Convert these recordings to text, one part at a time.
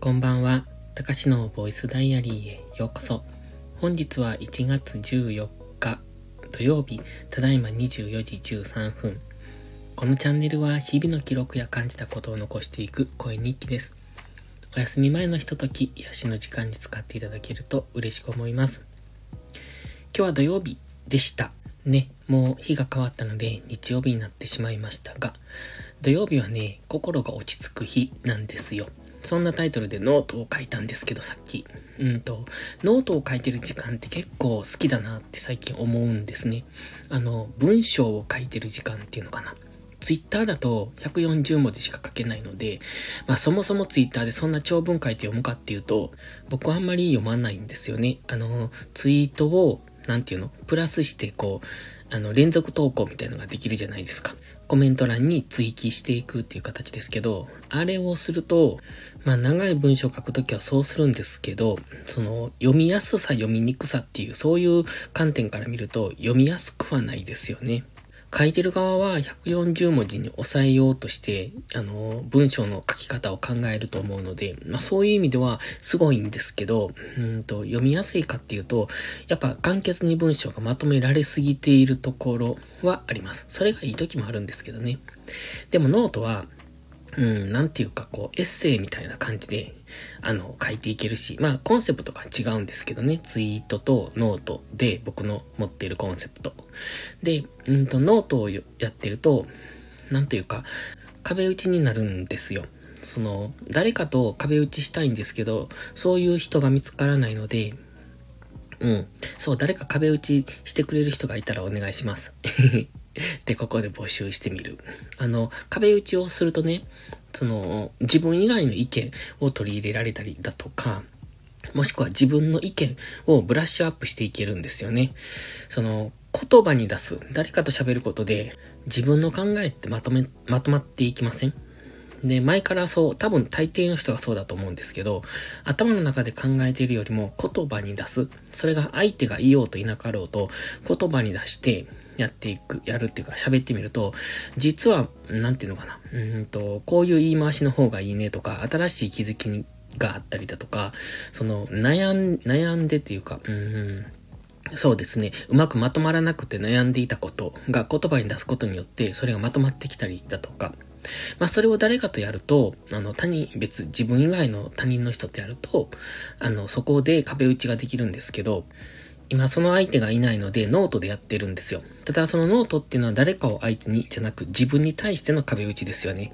こんばんは。たかしのボイスダイアリーへようこそ。本日は1月14日土曜日、ただいま24時13分。このチャンネルは日々の記録や感じたことを残していく声日記です。お休み前のひととき、癒しの時間に使っていただけると嬉しく思います。今日は土曜日でした。ね、もう日が変わったので日曜日になってしまいましたが、土曜日はね、心が落ち着く日なんですよ。そんなタイトルでノートを書いたんですけど、さっき。うんと、ノートを書いてる時間って結構好きだなって最近思うんですね。あの、文章を書いてる時間っていうのかな。ツイッターだと140文字しか書けないので、まあそもそもツイッターでそんな長文書いて読むかっていうと、僕はあんまり読まないんですよね。あの、ツイートを、なんていうの、プラスしてこう、あの、連続投稿みたいのができるじゃないですか。コメント欄に追記していくっていう形ですけど、あれをすると、まあ長い文章を書くときはそうするんですけど、その読みやすさ読みにくさっていうそういう観点から見ると読みやすくはないですよね。書いてる側は140文字に抑えようとして、あの、文章の書き方を考えると思うので、まあそういう意味ではすごいんですけど、うんと、読みやすいかっていうと、やっぱ簡潔に文章がまとめられすぎているところはあります。それがいい時もあるんですけどね。でもノートは、うん、なんていうかこう、エッセイみたいな感じで、あの、書いていけるし、まあ、コンセプトが違うんですけどね、ツイートとノートで僕の持っているコンセプト。で、うんと、ノートをやってると、なんていうか、壁打ちになるんですよ。その、誰かと壁打ちしたいんですけど、そういう人が見つからないので、うん。そう、誰か壁打ちしてくれる人がいたらお願いします。で、ここで募集してみる。あの、壁打ちをするとね、その、自分以外の意見を取り入れられたりだとか、もしくは自分の意見をブラッシュアップしていけるんですよね。その、言葉に出す。誰かと喋ることで、自分の考えってまとめ、まとまっていきません？で、前からそう、多分大抵の人がそうだと思うんですけど、頭の中で考えているよりも言葉に出す。それが相手が言おうといなかろうと、言葉に出して、やっていく、やるっていうか喋ってみると、実は、なんていうのかな。うんと、こういう言い回しの方がいいねとか、新しい気づきがあったりだとか、その、悩ん、悩んでっていうか、うん、そうですね。うまくまとまらなくて悩んでいたことが言葉に出すことによって、それがまとまってきたりだとか、まあそれを誰かとやると、あの他人、別、自分以外の他人の人とやると、あのそこで壁打ちができるんですけど、今その相手がいないのでノートでやってるんですよ。ただそのノートっていうのは誰かを相手にじゃなく自分に対しての壁打ちですよね。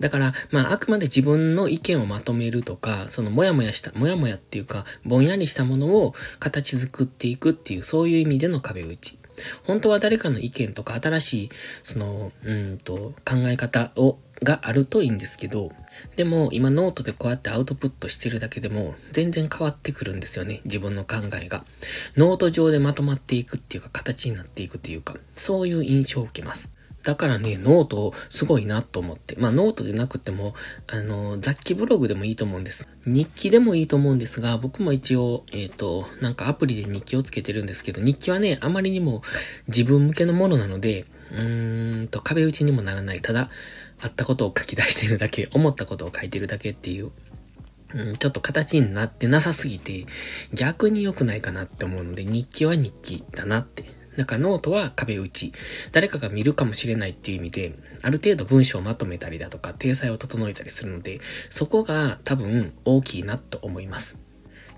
だから、まあ、あくまで自分の意見をまとめるとか、そのもやもやした、もやもやっていうか、ぼんやりしたものを形作っていくっていう、そういう意味での壁打ち。本当は誰かの意見とか新しい、その、うんと、考え方を、があるといいんですけど、でも今ノートでこうやってアウトプットしてるだけでも全然変わってくるんですよね。自分の考えが。ノート上でまとまっていくっていうか形になっていくっていうか、そういう印象を受けます。だからね、ノートすごいなと思って。まあノートでなくても、あの、雑記ブログでもいいと思うんです。日記でもいいと思うんですが、僕も一応、えっ、ー、と、なんかアプリで日記をつけてるんですけど、日記はね、あまりにも自分向けのものなので、うーんと、壁打ちにもならない。ただ、あったことを書き出してるだけ、思ったことを書いてるだけっていう、うん、ちょっと形になってなさすぎて、逆に良くないかなって思うので、日記は日記だなってなんかノートは壁打ち。誰かが見るかもしれないっていう意味で、ある程度文章をまとめたりだとか、体裁を整えたりするので、そこが多分大きいなと思います。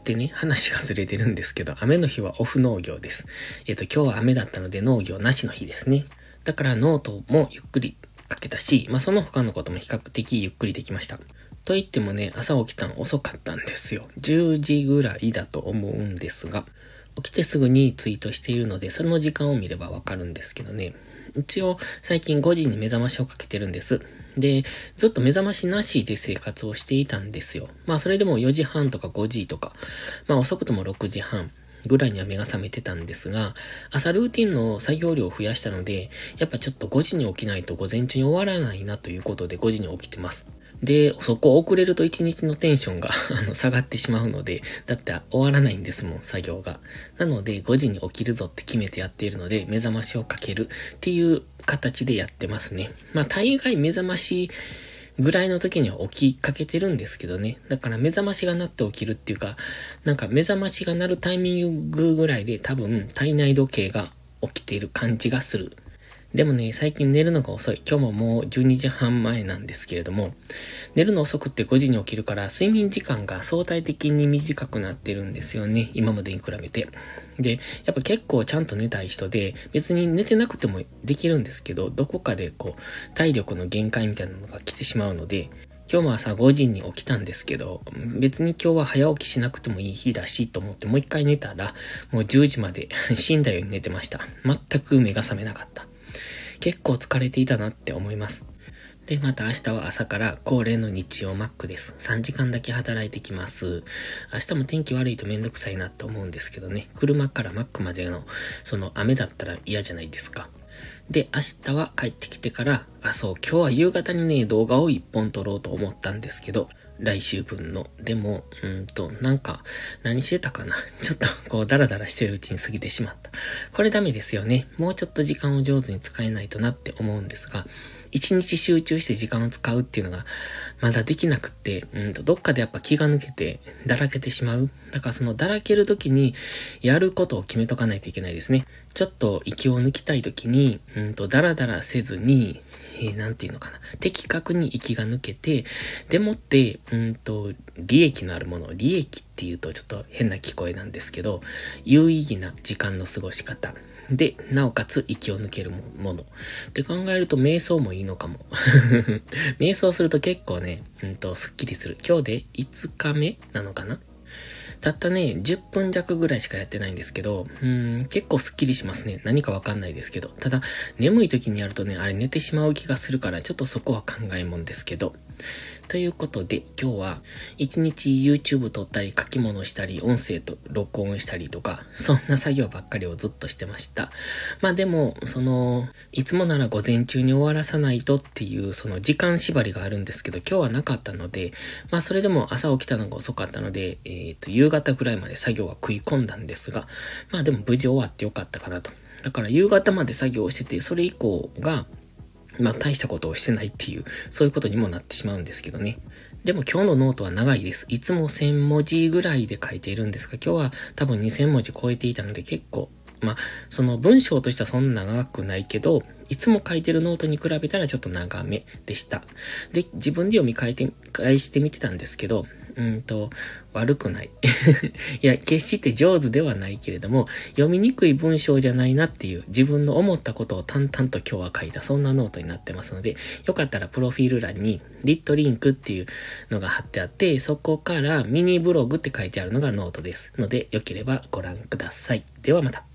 でね、話がずれてるんですけど、雨の日はオフ農業です。えっ、と、今日は雨だったので農業なしの日ですね。だからノートもゆっくり書けたし、まあその他のことも比較的ゆっくりできました。と言ってもね、朝起きたの遅かったんですよ。10時ぐらいだと思うんですが、起きてすぐにツイートしているので、その時間を見ればわかるんですけどね。一応、最近5時に目覚ましをかけてるんです。で、ずっと目覚ましなしで生活をしていたんですよ。まあ、それでも4時半とか5時とか、まあ、遅くとも6時半ぐらいには目が覚めてたんですが、朝ルーティンの作業量を増やしたので、やっぱちょっと5時に起きないと午前中に終わらないなということで5時に起きてます。で、そこ遅れると一日のテンションが あの下がってしまうので、だって終わらないんですもん、作業が。なので、5時に起きるぞって決めてやっているので、目覚ましをかけるっていう形でやってますね。まあ、大概目覚ましぐらいの時には起きかけてるんですけどね。だから目覚ましが鳴って起きるっていうか、なんか目覚ましが鳴るタイミングぐらいで多分体内時計が起きている感じがする。でもね、最近寝るのが遅い。今日ももう12時半前なんですけれども、寝るの遅くって5時に起きるから、睡眠時間が相対的に短くなってるんですよね。今までに比べて。で、やっぱ結構ちゃんと寝たい人で、別に寝てなくてもできるんですけど、どこかでこう、体力の限界みたいなのが来てしまうので、今日も朝5時に起きたんですけど、別に今日は早起きしなくてもいい日だしと思ってもう一回寝たら、もう10時まで死んだように寝てました。全く目が覚めなかった。結構疲れていたなって思います。で、また明日は朝から恒例の日曜マックです。3時間だけ働いてきます。明日も天気悪いとめんどくさいなって思うんですけどね。車からマックまでの、その雨だったら嫌じゃないですか。で、明日は帰ってきてから、あ、そう、今日は夕方にね、動画を1本撮ろうと思ったんですけど、来週分の。でも、うんと、なんか、何してたかな ちょっと、こう、ダラダラしてるうちに過ぎてしまった。これダメですよね。もうちょっと時間を上手に使えないとなって思うんですが、一日集中して時間を使うっていうのが、まだできなくって、うんと、どっかでやっぱ気が抜けて、だらけてしまう。だからそのだらける時に、やることを決めとかないといけないですね。ちょっと息を抜きたい時に、うんと、だらだらせずに、ー、なんていうのかな。的確に息が抜けて、でもって、うんと、利益のあるもの、利益っていうとちょっと変な聞こえなんですけど、有意義な時間の過ごし方。で、なおかつ息を抜けるもの。って考えると瞑想もいいのかも。瞑想すると結構ね、うんと、スッキリする。今日で5日目なのかなたったね、10分弱ぐらいしかやってないんですけど、うん、結構スッキリしますね。何かわかんないですけど。ただ、眠い時にやるとね、あれ寝てしまう気がするから、ちょっとそこは考えもんですけど。ということで、今日は一日 YouTube 撮ったり書き物したり、音声と録音したりとか、そんな作業ばっかりをずっとしてました。まあでも、その、いつもなら午前中に終わらさないとっていう、その時間縛りがあるんですけど、今日はなかったので、まあそれでも朝起きたのが遅かったので、えっ、ー、と、夕方ぐらいまで作業は食い込んだんですが、まあでも無事終わってよかったかなと。だから夕方まで作業してて、それ以降が、まあ大したことをしてないっていう、そういうことにもなってしまうんですけどね。でも今日のノートは長いです。いつも1000文字ぐらいで書いているんですが、今日は多分2000文字超えていたので結構、まあ、その文章としてはそんな長くないけど、いつも書いてるノートに比べたらちょっと長めでした。で、自分で読み返してみてたんですけど、うんと、悪くない。いや、決して上手ではないけれども、読みにくい文章じゃないなっていう自分の思ったことを淡々と今日は書いた、そんなノートになってますので、よかったらプロフィール欄にリットリンクっていうのが貼ってあって、そこからミニブログって書いてあるのがノートです。ので、よければご覧ください。ではまた。